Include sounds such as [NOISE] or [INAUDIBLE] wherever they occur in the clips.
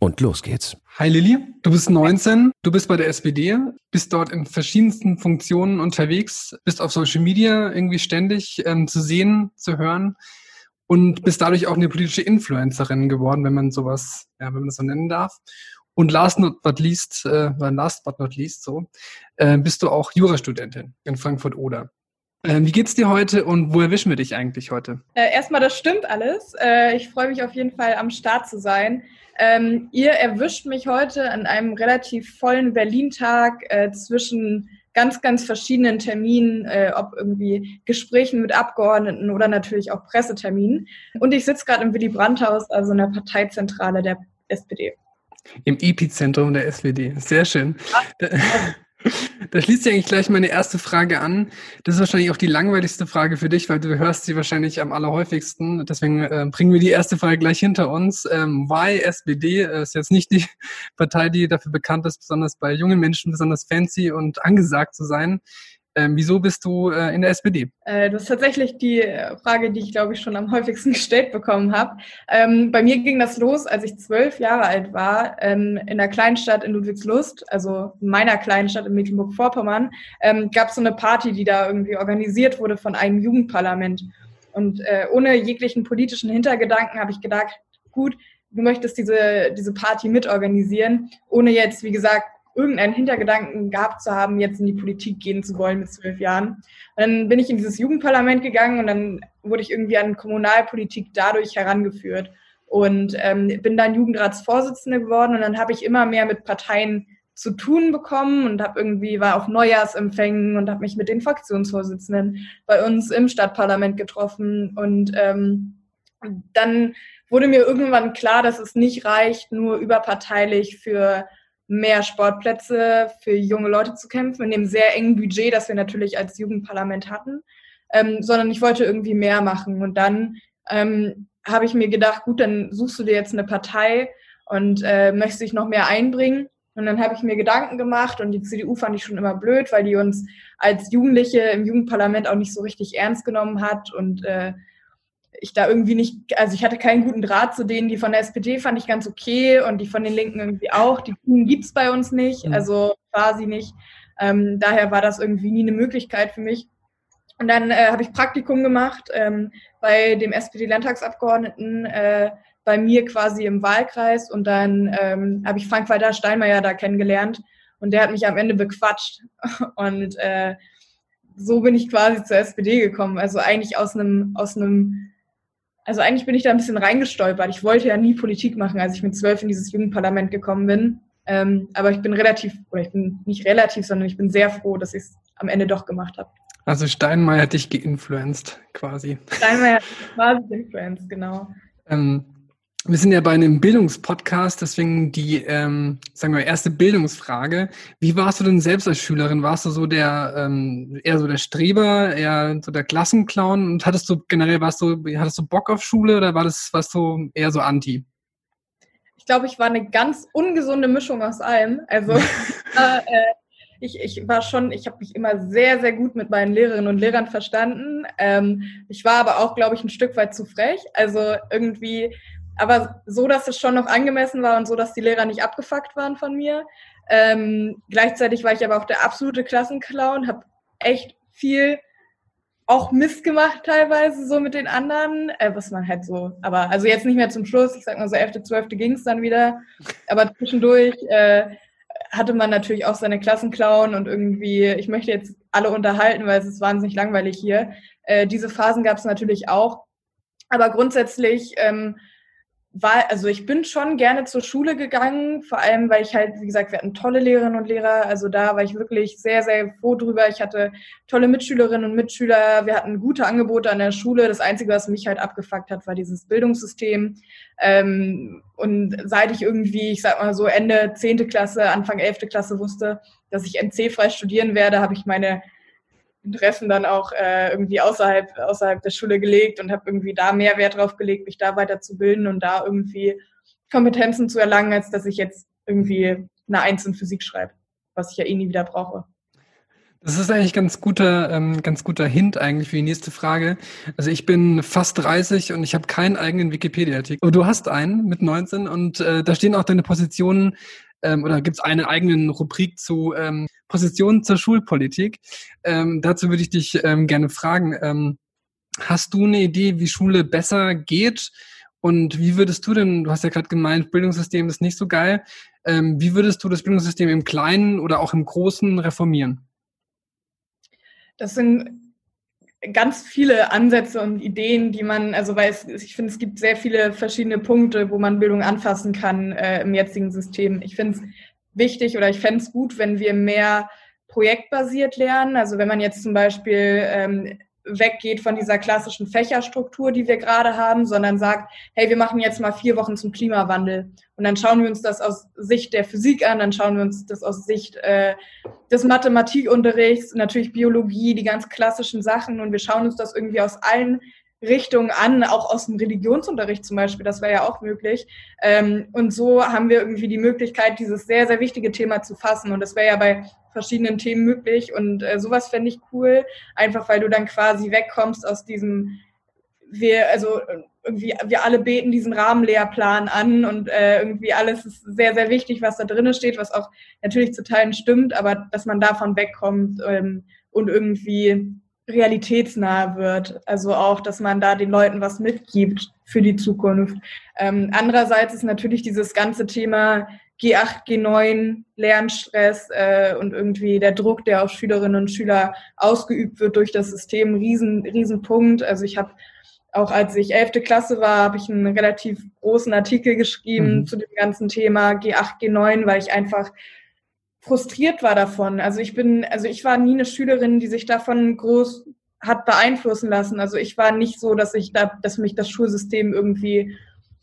Und los geht's. Hi Lilly, du bist 19, du bist bei der SPD, bist dort in verschiedensten Funktionen unterwegs, bist auf Social Media irgendwie ständig ähm, zu sehen, zu hören und bist dadurch auch eine politische Influencerin geworden, wenn man sowas, ja, wenn man das so nennen darf. Und last not but least, äh, last but not least so, äh, bist du auch Jurastudentin in Frankfurt-Oder. Äh, wie geht's dir heute und wo erwischen wir dich eigentlich heute? Äh, erstmal, das stimmt alles. Äh, ich freue mich auf jeden Fall am Start zu sein. Ähm, ihr erwischt mich heute an einem relativ vollen Berlin-Tag äh, zwischen ganz, ganz verschiedenen Terminen, äh, ob irgendwie Gesprächen mit Abgeordneten oder natürlich auch Presseterminen. Und ich sitze gerade im Willy Brandt-Haus, also in der Parteizentrale der SPD. Im Epizentrum der SPD. Sehr schön. Ach, Da schließt sich eigentlich gleich meine erste Frage an. Das ist wahrscheinlich auch die langweiligste Frage für dich, weil du hörst sie wahrscheinlich am allerhäufigsten. Deswegen äh, bringen wir die erste Frage gleich hinter uns. Ähm, why SPD äh, ist jetzt nicht die [LAUGHS] Partei, die dafür bekannt ist, besonders bei jungen Menschen besonders fancy und angesagt zu sein. Ähm, wieso bist du äh, in der SPD? Äh, das ist tatsächlich die äh, Frage, die ich, glaube ich, schon am häufigsten [LAUGHS] gestellt bekommen habe. Ähm, bei mir ging das los, als ich zwölf Jahre alt war, ähm, in einer Kleinstadt in Ludwigslust, also in meiner Kleinstadt in Mecklenburg-Vorpommern, ähm, gab es so eine Party, die da irgendwie organisiert wurde von einem Jugendparlament. Und äh, ohne jeglichen politischen Hintergedanken habe ich gedacht, gut, du möchtest diese, diese Party mitorganisieren, ohne jetzt, wie gesagt, irgendeinen Hintergedanken gehabt zu haben, jetzt in die Politik gehen zu wollen mit zwölf Jahren. Und dann bin ich in dieses Jugendparlament gegangen und dann wurde ich irgendwie an Kommunalpolitik dadurch herangeführt und ähm, bin dann Jugendratsvorsitzende geworden und dann habe ich immer mehr mit Parteien zu tun bekommen und habe irgendwie war auf Neujahrsempfängen und habe mich mit den Fraktionsvorsitzenden bei uns im Stadtparlament getroffen und ähm, dann wurde mir irgendwann klar, dass es nicht reicht, nur überparteilich für mehr Sportplätze für junge Leute zu kämpfen, in dem sehr engen Budget, das wir natürlich als Jugendparlament hatten, ähm, sondern ich wollte irgendwie mehr machen. Und dann ähm, habe ich mir gedacht, gut, dann suchst du dir jetzt eine Partei und äh, möchtest dich noch mehr einbringen. Und dann habe ich mir Gedanken gemacht und die CDU fand ich schon immer blöd, weil die uns als Jugendliche im Jugendparlament auch nicht so richtig ernst genommen hat und äh, ich da irgendwie nicht, also ich hatte keinen guten Draht zu denen, die von der SPD fand ich ganz okay und die von den Linken irgendwie auch. Die Grünen gibt's bei uns nicht, mhm. also quasi nicht. Ähm, daher war das irgendwie nie eine Möglichkeit für mich. Und dann äh, habe ich Praktikum gemacht ähm, bei dem SPD-Landtagsabgeordneten äh, bei mir quasi im Wahlkreis und dann ähm, habe ich Frank-Walter Steinmeier da kennengelernt und der hat mich am Ende bequatscht [LAUGHS] und äh, so bin ich quasi zur SPD gekommen. Also eigentlich aus einem aus einem also eigentlich bin ich da ein bisschen reingestolpert. Ich wollte ja nie Politik machen, als ich mit zwölf in dieses Jugendparlament gekommen bin. Ähm, aber ich bin relativ, oder ich bin nicht relativ, sondern ich bin sehr froh, dass ich es am Ende doch gemacht habe. Also Steinmeier hat dich geinfluenced, quasi. Steinmeier hat quasi geinfluenced, genau. Ähm, wir sind ja bei einem Bildungspodcast, deswegen die, ähm, sagen wir, erste Bildungsfrage. Wie warst du denn selbst als Schülerin? Warst du so der, ähm, eher so der Streber, eher so der Klassenclown? Und hattest du generell, warst du, hattest du Bock auf Schule oder war das, warst du eher so anti? Ich glaube, ich war eine ganz ungesunde Mischung aus allem. Also, [LAUGHS] äh, ich, ich war schon, ich habe mich immer sehr, sehr gut mit meinen Lehrerinnen und Lehrern verstanden. Ähm, ich war aber auch, glaube ich, ein Stück weit zu frech. Also irgendwie aber so, dass es schon noch angemessen war und so, dass die Lehrer nicht abgefuckt waren von mir. Ähm, gleichzeitig war ich aber auch der absolute Klassenclown, habe echt viel auch Mist gemacht teilweise so mit den anderen, äh, was man halt so, aber also jetzt nicht mehr zum Schluss, ich sag mal so 11., 12. ging es dann wieder, aber zwischendurch äh, hatte man natürlich auch seine Klassenclown und irgendwie, ich möchte jetzt alle unterhalten, weil es ist wahnsinnig langweilig hier. Äh, diese Phasen gab es natürlich auch, aber grundsätzlich ähm, war, also ich bin schon gerne zur Schule gegangen, vor allem, weil ich halt, wie gesagt, wir hatten tolle Lehrerinnen und Lehrer. Also da war ich wirklich sehr, sehr froh drüber. Ich hatte tolle Mitschülerinnen und Mitschüler. Wir hatten gute Angebote an der Schule. Das Einzige, was mich halt abgefuckt hat, war dieses Bildungssystem. Ähm, und seit ich irgendwie, ich sag mal so Ende zehnte Klasse, Anfang elfte Klasse wusste, dass ich NC-frei studieren werde, habe ich meine Interessen dann auch äh, irgendwie außerhalb, außerhalb der Schule gelegt und habe irgendwie da mehr Wert drauf gelegt, mich da weiterzubilden und da irgendwie Kompetenzen zu erlangen, als dass ich jetzt irgendwie eine Eins in Physik schreibe, was ich ja eh nie wieder brauche. Das ist eigentlich ganz guter, ähm, ganz guter Hint eigentlich für die nächste Frage. Also ich bin fast 30 und ich habe keinen eigenen Wikipedia-Artikel. Aber du hast einen mit 19 und äh, da stehen auch deine Positionen ähm, oder gibt es eine eigene Rubrik zu ähm, Positionen zur Schulpolitik. Ähm, dazu würde ich dich ähm, gerne fragen. Ähm, hast du eine Idee, wie Schule besser geht? Und wie würdest du denn, du hast ja gerade gemeint, Bildungssystem ist nicht so geil. Ähm, wie würdest du das Bildungssystem im Kleinen oder auch im Großen reformieren? Das sind ganz viele Ansätze und Ideen, die man, also weil es, ich finde, es gibt sehr viele verschiedene Punkte, wo man Bildung anfassen kann äh, im jetzigen System. Ich finde es wichtig oder ich fände es gut, wenn wir mehr projektbasiert lernen. Also wenn man jetzt zum Beispiel ähm, weggeht von dieser klassischen Fächerstruktur, die wir gerade haben, sondern sagt, hey, wir machen jetzt mal vier Wochen zum Klimawandel. Und dann schauen wir uns das aus Sicht der Physik an, dann schauen wir uns das aus Sicht äh, des Mathematikunterrichts, natürlich Biologie, die ganz klassischen Sachen. Und wir schauen uns das irgendwie aus allen Richtungen an, auch aus dem Religionsunterricht zum Beispiel, das wäre ja auch möglich. Ähm, und so haben wir irgendwie die Möglichkeit, dieses sehr, sehr wichtige Thema zu fassen. Und das wäre ja bei verschiedenen Themen möglich. Und äh, sowas fände ich cool, einfach weil du dann quasi wegkommst aus diesem, wir, also irgendwie, wir alle beten diesen Rahmenlehrplan an und äh, irgendwie alles ist sehr, sehr wichtig, was da drinnen steht, was auch natürlich zu Teilen stimmt, aber dass man davon wegkommt ähm, und irgendwie realitätsnah wird. Also auch, dass man da den Leuten was mitgibt für die Zukunft. Ähm, andererseits ist natürlich dieses ganze Thema G8, G9, Lernstress äh, und irgendwie der Druck, der auf Schülerinnen und Schüler ausgeübt wird durch das System, riesen, riesen Punkt. Also ich habe auch als ich elfte Klasse war, habe ich einen relativ großen Artikel geschrieben mhm. zu dem ganzen Thema G8, G9, weil ich einfach frustriert war davon. Also ich bin, also ich war nie eine Schülerin, die sich davon groß hat beeinflussen lassen. Also ich war nicht so, dass ich da, dass mich das Schulsystem irgendwie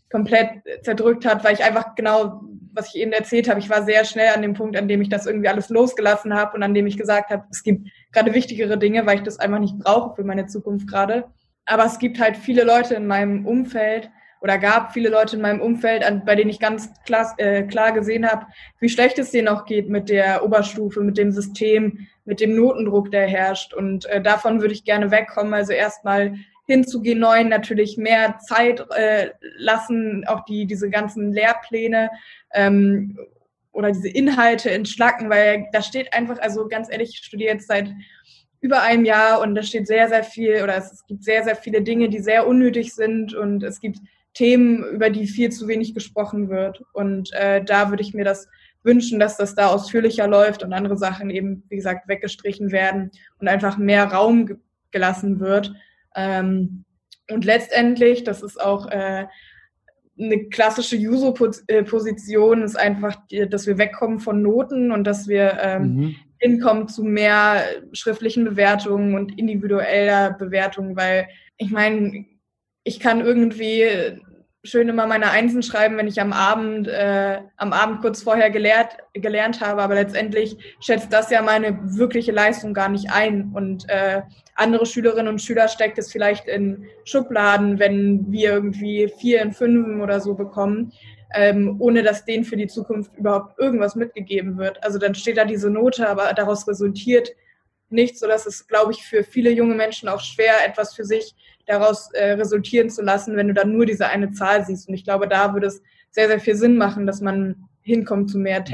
komplett zerdrückt hat, weil ich einfach genau, was ich eben erzählt habe, ich war sehr schnell an dem Punkt, an dem ich das irgendwie alles losgelassen habe und an dem ich gesagt habe, es gibt gerade wichtigere Dinge, weil ich das einfach nicht brauche für meine Zukunft gerade. Aber es gibt halt viele Leute in meinem Umfeld, oder gab viele Leute in meinem Umfeld, an, bei denen ich ganz klar, äh, klar gesehen habe, wie schlecht es denen auch geht mit der Oberstufe, mit dem System, mit dem Notendruck, der herrscht. Und äh, davon würde ich gerne wegkommen. Also erstmal hin zu G9 natürlich mehr Zeit äh, lassen, auch die, diese ganzen Lehrpläne ähm, oder diese Inhalte entschlacken, weil da steht einfach, also ganz ehrlich, ich studiere jetzt seit über einem Jahr und da steht sehr, sehr viel oder es, es gibt sehr, sehr viele Dinge, die sehr unnötig sind und es gibt Themen, über die viel zu wenig gesprochen wird. Und äh, da würde ich mir das wünschen, dass das da ausführlicher läuft und andere Sachen eben, wie gesagt, weggestrichen werden und einfach mehr Raum ge gelassen wird. Ähm, und letztendlich, das ist auch äh, eine klassische User-Position, ist einfach, dass wir wegkommen von Noten und dass wir ähm, mhm. hinkommen zu mehr schriftlichen Bewertungen und individueller Bewertungen, weil ich meine, ich kann irgendwie schön immer meine Einsen schreiben, wenn ich am Abend, äh, am Abend kurz vorher gelehrt, gelernt habe, aber letztendlich schätzt das ja meine wirkliche Leistung gar nicht ein. Und äh, andere Schülerinnen und Schüler steckt es vielleicht in Schubladen, wenn wir irgendwie vier in fünf oder so bekommen, ähm, ohne dass denen für die Zukunft überhaupt irgendwas mitgegeben wird. Also dann steht da diese Note, aber daraus resultiert nichts, sodass es, glaube ich, für viele junge Menschen auch schwer, etwas für sich daraus äh, resultieren zu lassen, wenn du dann nur diese eine Zahl siehst. Und ich glaube, da würde es sehr, sehr viel Sinn machen, dass man hinkommt zu mehr mhm.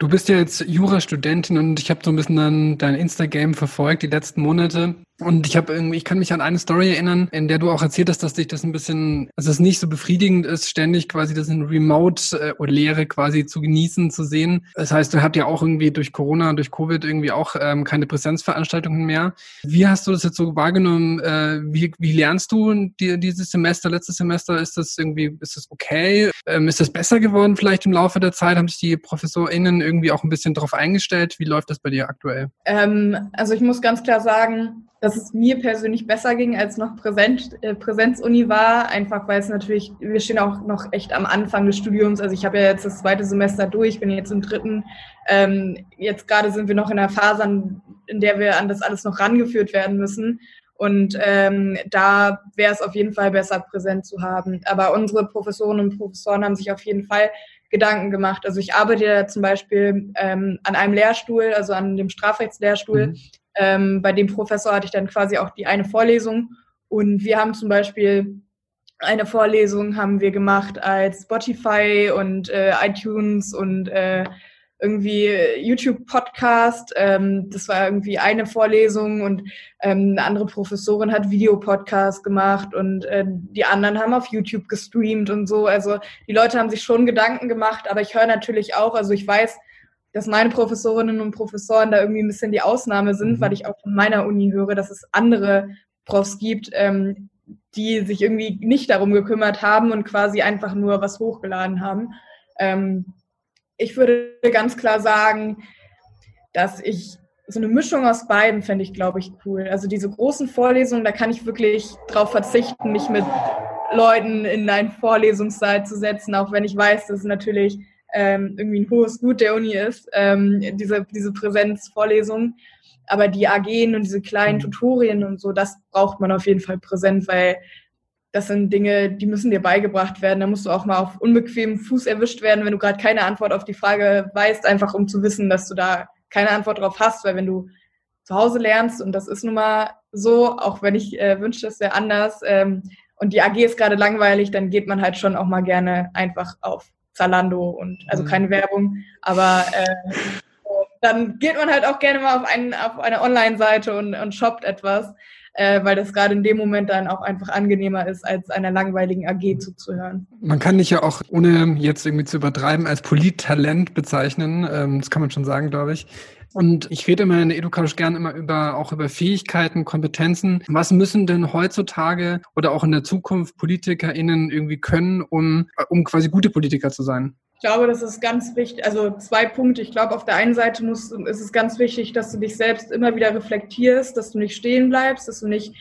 Du bist ja jetzt Jurastudentin und ich habe so ein bisschen dann dein Instagram verfolgt die letzten Monate. Und ich habe irgendwie, ich kann mich an eine Story erinnern, in der du auch erzählt hast, dass dich das ein bisschen, also es nicht so befriedigend ist, ständig quasi das in Remote äh, oder Lehre quasi zu genießen, zu sehen. Das heißt, du habt ja auch irgendwie durch Corona, durch Covid irgendwie auch ähm, keine Präsenzveranstaltungen mehr. Wie hast du das jetzt so wahrgenommen? Äh, wie, wie lernst du die, dieses Semester, letztes Semester? Ist das irgendwie, ist das okay? Ähm, ist das besser geworden vielleicht im Laufe der Zeit? Haben sich die ProfessorInnen irgendwie auch ein bisschen darauf eingestellt? Wie läuft das bei dir aktuell? Ähm, also ich muss ganz klar sagen, dass es mir persönlich besser ging, als noch Präsenz, äh, Präsenzuni war, einfach weil es natürlich, wir stehen auch noch echt am Anfang des Studiums, also ich habe ja jetzt das zweite Semester durch, bin jetzt im dritten, ähm, jetzt gerade sind wir noch in einer Phase, in der wir an das alles noch rangeführt werden müssen. Und ähm, da wäre es auf jeden Fall besser, präsent zu haben. Aber unsere Professorinnen und Professoren haben sich auf jeden Fall Gedanken gemacht. Also ich arbeite ja zum Beispiel ähm, an einem Lehrstuhl, also an dem Strafrechtslehrstuhl, mhm ähm, bei dem Professor hatte ich dann quasi auch die eine Vorlesung und wir haben zum Beispiel eine Vorlesung haben wir gemacht als Spotify und äh, iTunes und äh, irgendwie YouTube-Podcast. Ähm, das war irgendwie eine Vorlesung und ähm, eine andere Professorin hat Videopodcast gemacht und äh, die anderen haben auf YouTube gestreamt und so. Also die Leute haben sich schon Gedanken gemacht, aber ich höre natürlich auch, also ich weiß, dass meine Professorinnen und Professoren da irgendwie ein bisschen die Ausnahme sind, mhm. weil ich auch von meiner Uni höre, dass es andere Profs gibt, ähm, die sich irgendwie nicht darum gekümmert haben und quasi einfach nur was hochgeladen haben. Ähm, ich würde ganz klar sagen, dass ich so eine Mischung aus beiden fände ich, glaube ich, cool. Also diese großen Vorlesungen, da kann ich wirklich drauf verzichten, mich mit Leuten in einen Vorlesungssaal zu setzen, auch wenn ich weiß, dass es natürlich ähm, irgendwie ein hohes Gut der Uni ist, ähm, diese, diese Präsenzvorlesung. Aber die AGen und diese kleinen mhm. Tutorien und so, das braucht man auf jeden Fall präsent, weil das sind Dinge, die müssen dir beigebracht werden. Da musst du auch mal auf unbequemem Fuß erwischt werden, wenn du gerade keine Antwort auf die Frage weißt, einfach um zu wissen, dass du da keine Antwort drauf hast, weil wenn du zu Hause lernst, und das ist nun mal so, auch wenn ich äh, wünsche, das wäre anders, ähm, und die AG ist gerade langweilig, dann geht man halt schon auch mal gerne einfach auf Zalando und also mhm. keine Werbung, aber äh, dann geht man halt auch gerne mal auf, einen, auf eine Online-Seite und, und shoppt etwas, äh, weil das gerade in dem Moment dann auch einfach angenehmer ist, als einer langweiligen AG zuzuhören. Man kann dich ja auch, ohne jetzt irgendwie zu übertreiben, als Polittalent bezeichnen. Ähm, das kann man schon sagen, glaube ich. Und ich rede immer in der Educouch gern immer über, auch über Fähigkeiten, Kompetenzen. Was müssen denn heutzutage oder auch in der Zukunft PolitikerInnen irgendwie können, um, um quasi gute Politiker zu sein? Ich glaube, das ist ganz wichtig. Also zwei Punkte. Ich glaube, auf der einen Seite muss, ist es ganz wichtig, dass du dich selbst immer wieder reflektierst, dass du nicht stehen bleibst, dass du nicht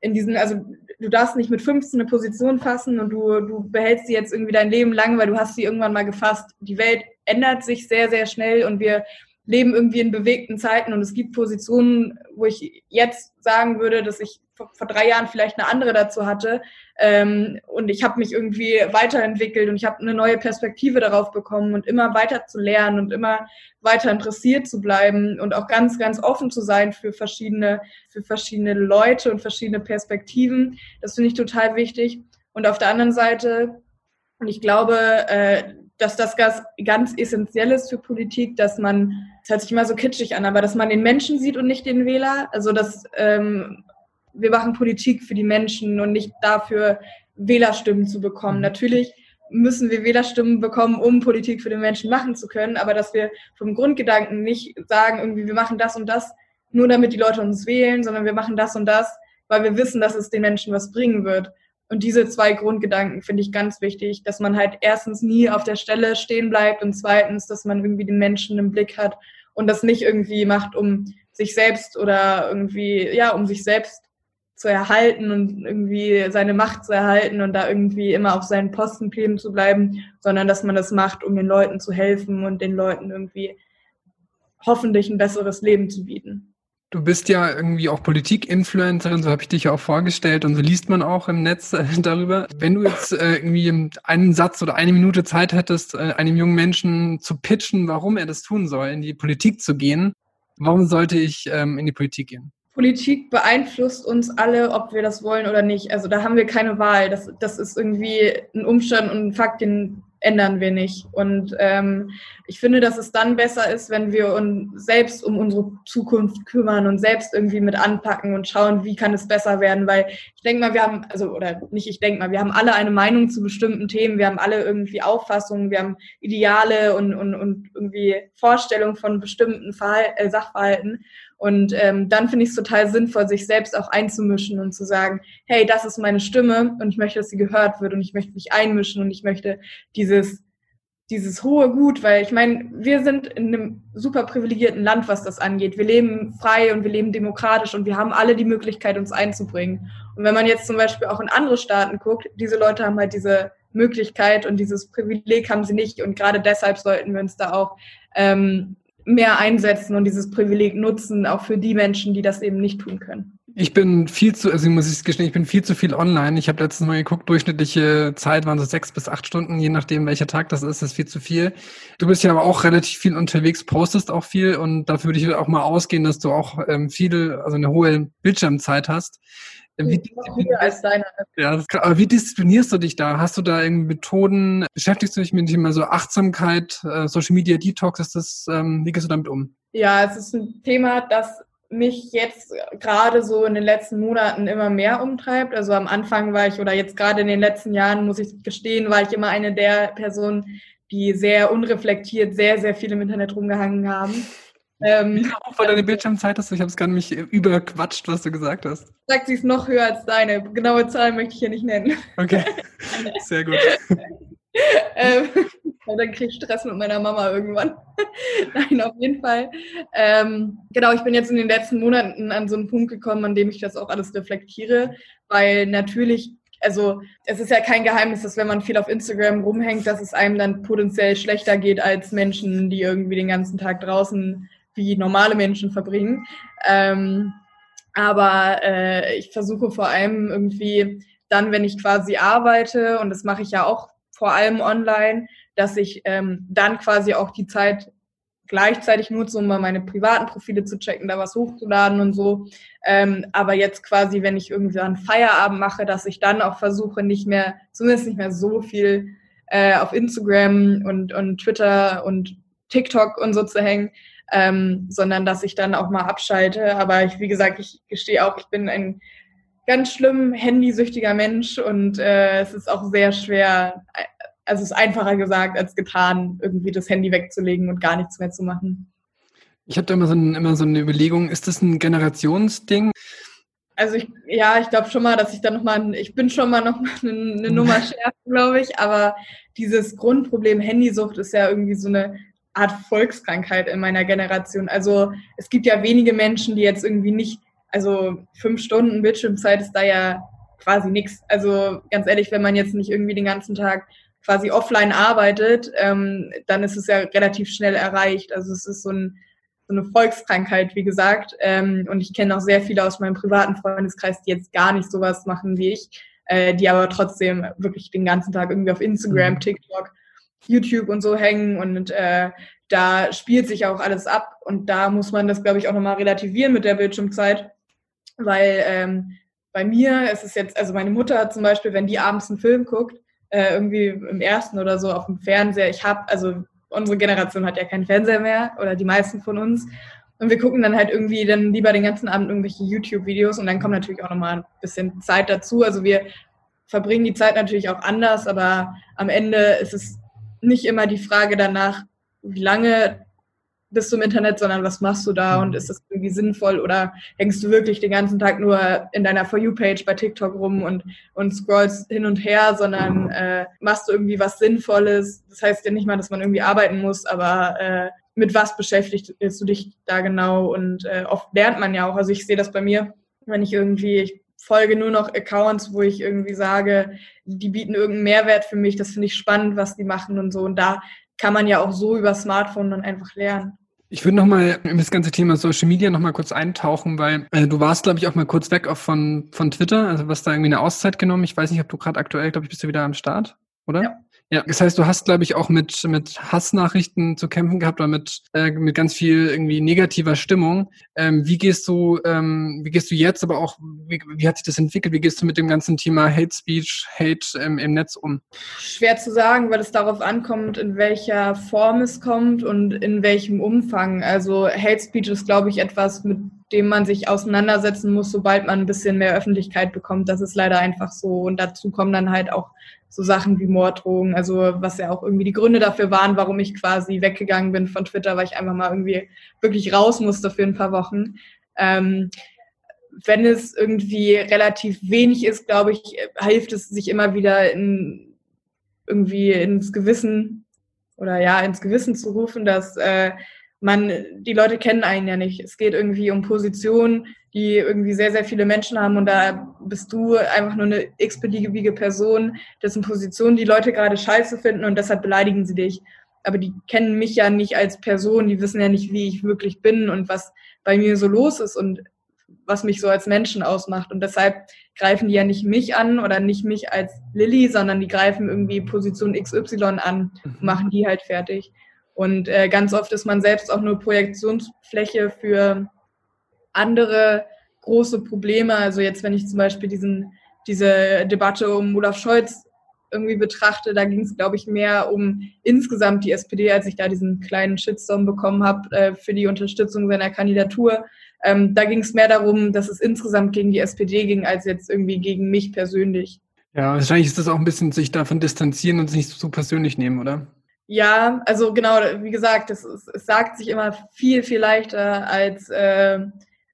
in diesen, also du darfst nicht mit 15 eine Position fassen und du, du behältst sie jetzt irgendwie dein Leben lang, weil du hast sie irgendwann mal gefasst. Die Welt ändert sich sehr, sehr schnell und wir leben irgendwie in bewegten Zeiten und es gibt Positionen, wo ich jetzt sagen würde, dass ich vor, vor drei Jahren vielleicht eine andere dazu hatte ähm, und ich habe mich irgendwie weiterentwickelt und ich habe eine neue Perspektive darauf bekommen und immer weiter zu lernen und immer weiter interessiert zu bleiben und auch ganz, ganz offen zu sein für verschiedene, für verschiedene Leute und verschiedene Perspektiven. Das finde ich total wichtig. Und auf der anderen Seite, und ich glaube, äh, dass das ganz, ganz essentiell ist für Politik, dass man, das hört sich immer so kitschig an, aber dass man den Menschen sieht und nicht den Wähler. Also dass ähm, wir machen Politik für die Menschen und nicht dafür, Wählerstimmen zu bekommen. Mhm. Natürlich müssen wir Wählerstimmen bekommen, um Politik für den Menschen machen zu können, aber dass wir vom Grundgedanken nicht sagen, irgendwie, wir machen das und das, nur damit die Leute uns wählen, sondern wir machen das und das, weil wir wissen, dass es den Menschen was bringen wird. Und diese zwei Grundgedanken finde ich ganz wichtig, dass man halt erstens nie auf der Stelle stehen bleibt und zweitens, dass man irgendwie den Menschen im Blick hat und das nicht irgendwie macht, um sich selbst oder irgendwie, ja, um sich selbst zu erhalten und irgendwie seine Macht zu erhalten und da irgendwie immer auf seinen Posten kleben zu bleiben, sondern dass man das macht, um den Leuten zu helfen und den Leuten irgendwie hoffentlich ein besseres Leben zu bieten. Du bist ja irgendwie auch Politik-Influencerin, so habe ich dich ja auch vorgestellt und so liest man auch im Netz äh, [LAUGHS] darüber. Wenn du jetzt äh, irgendwie einen Satz oder eine Minute Zeit hättest, äh, einem jungen Menschen zu pitchen, warum er das tun soll, in die Politik zu gehen, warum sollte ich ähm, in die Politik gehen? Politik beeinflusst uns alle, ob wir das wollen oder nicht. Also da haben wir keine Wahl. Das, das ist irgendwie ein Umstand und ein Fakt, den ändern wir nicht. Und ähm, ich finde, dass es dann besser ist, wenn wir uns selbst um unsere Zukunft kümmern und selbst irgendwie mit anpacken und schauen, wie kann es besser werden. Weil ich denke mal, wir haben, also oder nicht ich denke mal, wir haben alle eine Meinung zu bestimmten Themen, wir haben alle irgendwie Auffassungen, wir haben Ideale und, und, und irgendwie Vorstellungen von bestimmten Verhal äh, Sachverhalten. Und ähm, dann finde ich es total sinnvoll, sich selbst auch einzumischen und zu sagen, hey, das ist meine Stimme und ich möchte, dass sie gehört wird und ich möchte mich einmischen und ich möchte dieses, dieses hohe Gut, weil ich meine, wir sind in einem super privilegierten Land, was das angeht. Wir leben frei und wir leben demokratisch und wir haben alle die Möglichkeit, uns einzubringen. Und wenn man jetzt zum Beispiel auch in andere Staaten guckt, diese Leute haben halt diese Möglichkeit und dieses Privileg haben sie nicht. Und gerade deshalb sollten wir uns da auch ähm, mehr einsetzen und dieses Privileg nutzen, auch für die Menschen, die das eben nicht tun können. Ich bin viel zu, also muss ich gestehen, ich bin viel zu viel online. Ich habe letztens mal geguckt, durchschnittliche Zeit waren so sechs bis acht Stunden, je nachdem welcher Tag das ist, das ist viel zu viel. Du bist ja aber auch relativ viel unterwegs, postest auch viel und dafür würde ich auch mal ausgehen, dass du auch ähm, viel, also eine hohe Bildschirmzeit hast. Wie, als deine. Ja, das, aber wie disziplinierst du dich da? Hast du da irgendwie Methoden? Beschäftigst du dich mit dem Thema so Achtsamkeit, äh, Social Media Detox? Ist das, ähm, wie gehst du damit um? Ja, es ist ein Thema, das mich jetzt gerade so in den letzten Monaten immer mehr umtreibt. Also am Anfang war ich oder jetzt gerade in den letzten Jahren, muss ich gestehen, war ich immer eine der Personen, die sehr unreflektiert sehr, sehr viel im Internet rumgehangen haben. Ähm, Wie hoch war deine Bildschirmzeit? Ich habe es gar nicht überquatscht, was du gesagt hast. Sagt sie es noch höher als deine. Genaue Zahlen möchte ich hier nicht nennen. Okay, [LAUGHS] sehr gut. ähm, dann kriege ich Stress mit meiner Mama irgendwann. [LAUGHS] Nein, auf jeden Fall. Ähm, genau, ich bin jetzt in den letzten Monaten an so einen Punkt gekommen, an dem ich das auch alles reflektiere, weil natürlich also es ist ja kein Geheimnis, dass wenn man viel auf Instagram rumhängt, dass es einem dann potenziell schlechter geht als Menschen, die irgendwie den ganzen Tag draußen wie normale Menschen verbringen. Ähm, aber äh, ich versuche vor allem irgendwie dann, wenn ich quasi arbeite, und das mache ich ja auch vor allem online, dass ich ähm, dann quasi auch die Zeit gleichzeitig nutze, um mal meine privaten Profile zu checken, da was hochzuladen und so. Ähm, aber jetzt quasi, wenn ich irgendwie einen Feierabend mache, dass ich dann auch versuche, nicht mehr, zumindest nicht mehr so viel äh, auf Instagram und, und Twitter und TikTok und so zu hängen, ähm, sondern dass ich dann auch mal abschalte. Aber ich, wie gesagt, ich gestehe auch, ich bin ein ganz schlimm handysüchtiger Mensch und äh, es ist auch sehr schwer, also es ist einfacher gesagt als getan, irgendwie das Handy wegzulegen und gar nichts mehr zu machen. Ich habe da immer so, ein, immer so eine Überlegung, ist das ein Generationsding? Also ich, ja, ich glaube schon mal, dass ich da nochmal, ich bin schon mal noch mal eine, eine Nummer [LAUGHS] schärfer, glaube ich, aber dieses Grundproblem Handysucht ist ja irgendwie so eine Art Volkskrankheit in meiner Generation. Also es gibt ja wenige Menschen, die jetzt irgendwie nicht, also fünf Stunden Bildschirmzeit ist da ja quasi nichts. Also ganz ehrlich, wenn man jetzt nicht irgendwie den ganzen Tag quasi offline arbeitet, ähm, dann ist es ja relativ schnell erreicht. Also es ist so, ein, so eine Volkskrankheit, wie gesagt. Ähm, und ich kenne auch sehr viele aus meinem privaten Freundeskreis, die jetzt gar nicht sowas machen wie ich, äh, die aber trotzdem wirklich den ganzen Tag irgendwie auf Instagram, mhm. TikTok YouTube und so hängen und äh, da spielt sich auch alles ab und da muss man das, glaube ich, auch nochmal relativieren mit der Bildschirmzeit, weil ähm, bei mir ist es jetzt, also meine Mutter zum Beispiel, wenn die abends einen Film guckt, äh, irgendwie im ersten oder so auf dem Fernseher, ich habe, also unsere Generation hat ja keinen Fernseher mehr oder die meisten von uns und wir gucken dann halt irgendwie dann lieber den ganzen Abend irgendwelche YouTube-Videos und dann kommt natürlich auch nochmal ein bisschen Zeit dazu. Also wir verbringen die Zeit natürlich auch anders, aber am Ende ist es nicht immer die Frage danach, wie lange bist du im Internet, sondern was machst du da und ist das irgendwie sinnvoll oder hängst du wirklich den ganzen Tag nur in deiner For You-Page bei TikTok rum und, und scrollst hin und her, sondern äh, machst du irgendwie was Sinnvolles. Das heißt ja nicht mal, dass man irgendwie arbeiten muss, aber äh, mit was beschäftigst du dich da genau und äh, oft lernt man ja auch. Also ich sehe das bei mir, wenn ich irgendwie, ich folge nur noch Accounts, wo ich irgendwie sage, die bieten irgendeinen Mehrwert für mich, das finde ich spannend, was die machen und so. Und da kann man ja auch so über Smartphone dann einfach lernen. Ich würde nochmal in das ganze Thema Social Media nochmal kurz eintauchen, weil äh, du warst, glaube ich, auch mal kurz weg auch von, von Twitter, also was da irgendwie eine Auszeit genommen. Ich weiß nicht, ob du gerade aktuell, glaube ich, bist du wieder am Start, oder? Ja. Ja, das heißt, du hast, glaube ich, auch mit, mit Hassnachrichten zu kämpfen gehabt oder mit, äh, mit ganz viel irgendwie negativer Stimmung. Ähm, wie gehst du, ähm, wie gehst du jetzt, aber auch, wie, wie hat sich das entwickelt? Wie gehst du mit dem ganzen Thema Hate Speech, Hate ähm, im Netz um? Schwer zu sagen, weil es darauf ankommt, in welcher Form es kommt und in welchem Umfang. Also Hate Speech ist, glaube ich, etwas, mit dem man sich auseinandersetzen muss, sobald man ein bisschen mehr Öffentlichkeit bekommt. Das ist leider einfach so. Und dazu kommen dann halt auch so Sachen wie Morddrohungen, also was ja auch irgendwie die Gründe dafür waren, warum ich quasi weggegangen bin von Twitter, weil ich einfach mal irgendwie wirklich raus musste für ein paar Wochen. Ähm, wenn es irgendwie relativ wenig ist, glaube ich, hilft es sich immer wieder in, irgendwie ins Gewissen oder ja, ins Gewissen zu rufen, dass äh, man, die Leute kennen einen ja nicht. Es geht irgendwie um Positionen, die irgendwie sehr, sehr viele Menschen haben und da bist du einfach nur eine x-beliebige Person, dessen Position die Leute gerade scheiße finden und deshalb beleidigen sie dich. Aber die kennen mich ja nicht als Person, die wissen ja nicht, wie ich wirklich bin und was bei mir so los ist und was mich so als Menschen ausmacht. Und deshalb greifen die ja nicht mich an oder nicht mich als Lilly, sondern die greifen irgendwie Position XY an, mhm. machen die halt fertig. Und äh, ganz oft ist man selbst auch nur Projektionsfläche für andere große Probleme. Also jetzt, wenn ich zum Beispiel diesen, diese Debatte um Olaf Scholz irgendwie betrachte, da ging es, glaube ich, mehr um insgesamt die SPD, als ich da diesen kleinen Shitstorm bekommen habe äh, für die Unterstützung seiner Kandidatur. Ähm, da ging es mehr darum, dass es insgesamt gegen die SPD ging, als jetzt irgendwie gegen mich persönlich. Ja, wahrscheinlich ist das auch ein bisschen sich davon distanzieren und sich nicht so persönlich nehmen, oder? Ja, also genau, wie gesagt, es, es, es sagt sich immer viel, viel leichter als, äh,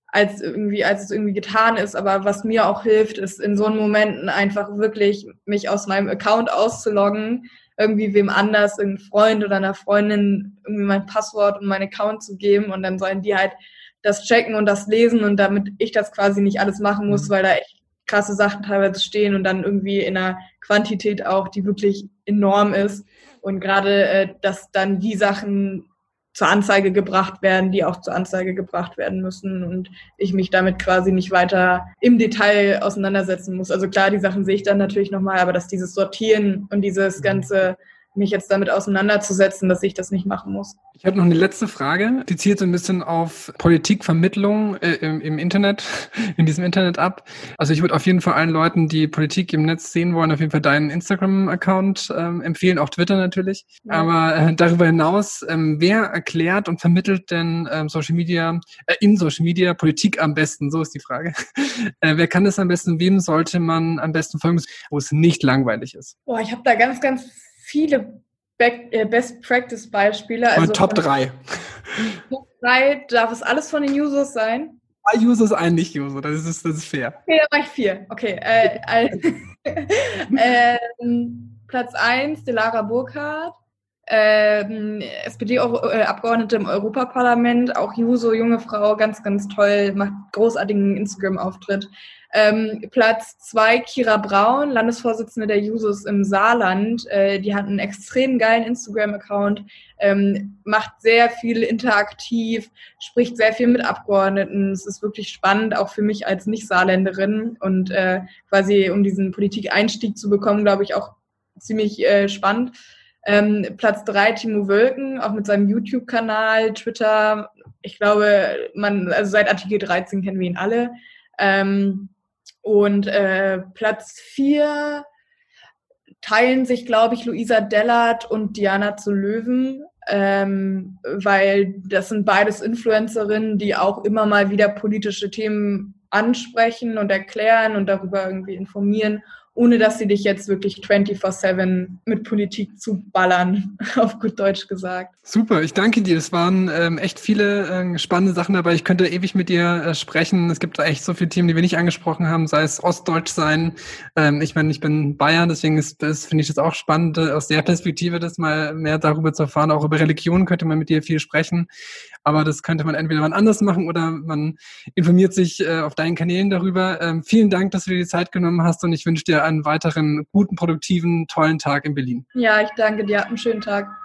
als irgendwie, als es irgendwie getan ist. Aber was mir auch hilft, ist in so einen Momenten einfach wirklich mich aus meinem Account auszuloggen, irgendwie wem anders, irgendeinem Freund oder einer Freundin irgendwie mein Passwort und mein Account zu geben und dann sollen die halt das checken und das lesen und damit ich das quasi nicht alles machen muss, mhm. weil da echt krasse Sachen teilweise stehen und dann irgendwie in einer Quantität auch, die wirklich enorm ist. Und gerade, äh, dass dann die Sachen zur Anzeige gebracht werden, die auch zur Anzeige gebracht werden müssen und ich mich damit quasi nicht weiter im Detail auseinandersetzen muss. Also klar, die Sachen sehe ich dann natürlich nochmal, aber dass dieses Sortieren und dieses mhm. ganze mich jetzt damit auseinanderzusetzen, dass ich das nicht machen muss. Ich habe noch eine letzte Frage, die zielt so ein bisschen auf Politikvermittlung äh, im, im, Internet, [LAUGHS] in diesem Internet ab. Also ich würde auf jeden Fall allen Leuten, die Politik im Netz sehen wollen, auf jeden Fall deinen Instagram-Account ähm, empfehlen, auch Twitter natürlich. Ja. Aber äh, darüber hinaus, ähm, wer erklärt und vermittelt denn ähm, Social Media, äh, in Social Media Politik am besten? So ist die Frage. [LAUGHS] äh, wer kann das am besten? Wem sollte man am besten folgen, wo es nicht langweilig ist? Boah, ich habe da ganz, ganz viele äh, Best Practice Beispiele. Also Top 3. [LAUGHS] Top 3 darf es alles von den Users sein. Zwei Users, ein Nicht-User, das ist, das ist fair. Okay, dann mache ich vier. Okay. Äh, [LAUGHS] [LAUGHS] äh, Platz 1, Delara Burkhardt. Ähm, SPD-Abgeordnete im Europaparlament, auch Juso, junge Frau, ganz, ganz toll, macht großartigen Instagram-Auftritt. Ähm, Platz zwei Kira Braun, Landesvorsitzende der Jusos im Saarland. Äh, die hat einen extrem geilen Instagram-Account, ähm, macht sehr viel interaktiv, spricht sehr viel mit Abgeordneten. Es ist wirklich spannend, auch für mich als Nicht-Saarländerin und äh, quasi um diesen Politikeinstieg zu bekommen, glaube ich, auch ziemlich äh, spannend. Ähm, Platz drei Timo Wölken, auch mit seinem YouTube-Kanal, Twitter. Ich glaube, man, also seit Artikel 13 kennen wir ihn alle. Ähm, und äh, Platz vier teilen sich, glaube ich, Luisa Dellert und Diana zu Löwen, ähm, weil das sind beides Influencerinnen, die auch immer mal wieder politische Themen ansprechen und erklären und darüber irgendwie informieren ohne dass sie dich jetzt wirklich 24-7 mit Politik zu ballern, [LAUGHS] auf gut Deutsch gesagt. Super, ich danke dir. Es waren ähm, echt viele äh, spannende Sachen dabei. Ich könnte ewig mit dir äh, sprechen. Es gibt echt so viele Themen, die wir nicht angesprochen haben, sei es Ostdeutsch sein. Ähm, ich meine, ich bin Bayern, deswegen ist das, finde ich das auch spannend, äh, aus der Perspektive das mal mehr darüber zu erfahren. Auch über Religion könnte man mit dir viel sprechen. Aber das könnte man entweder mal anders machen oder man informiert sich äh, auf deinen Kanälen darüber. Ähm, vielen Dank, dass du dir die Zeit genommen hast und ich wünsche dir einen weiteren guten, produktiven, tollen Tag in Berlin. Ja, ich danke dir. Einen schönen Tag.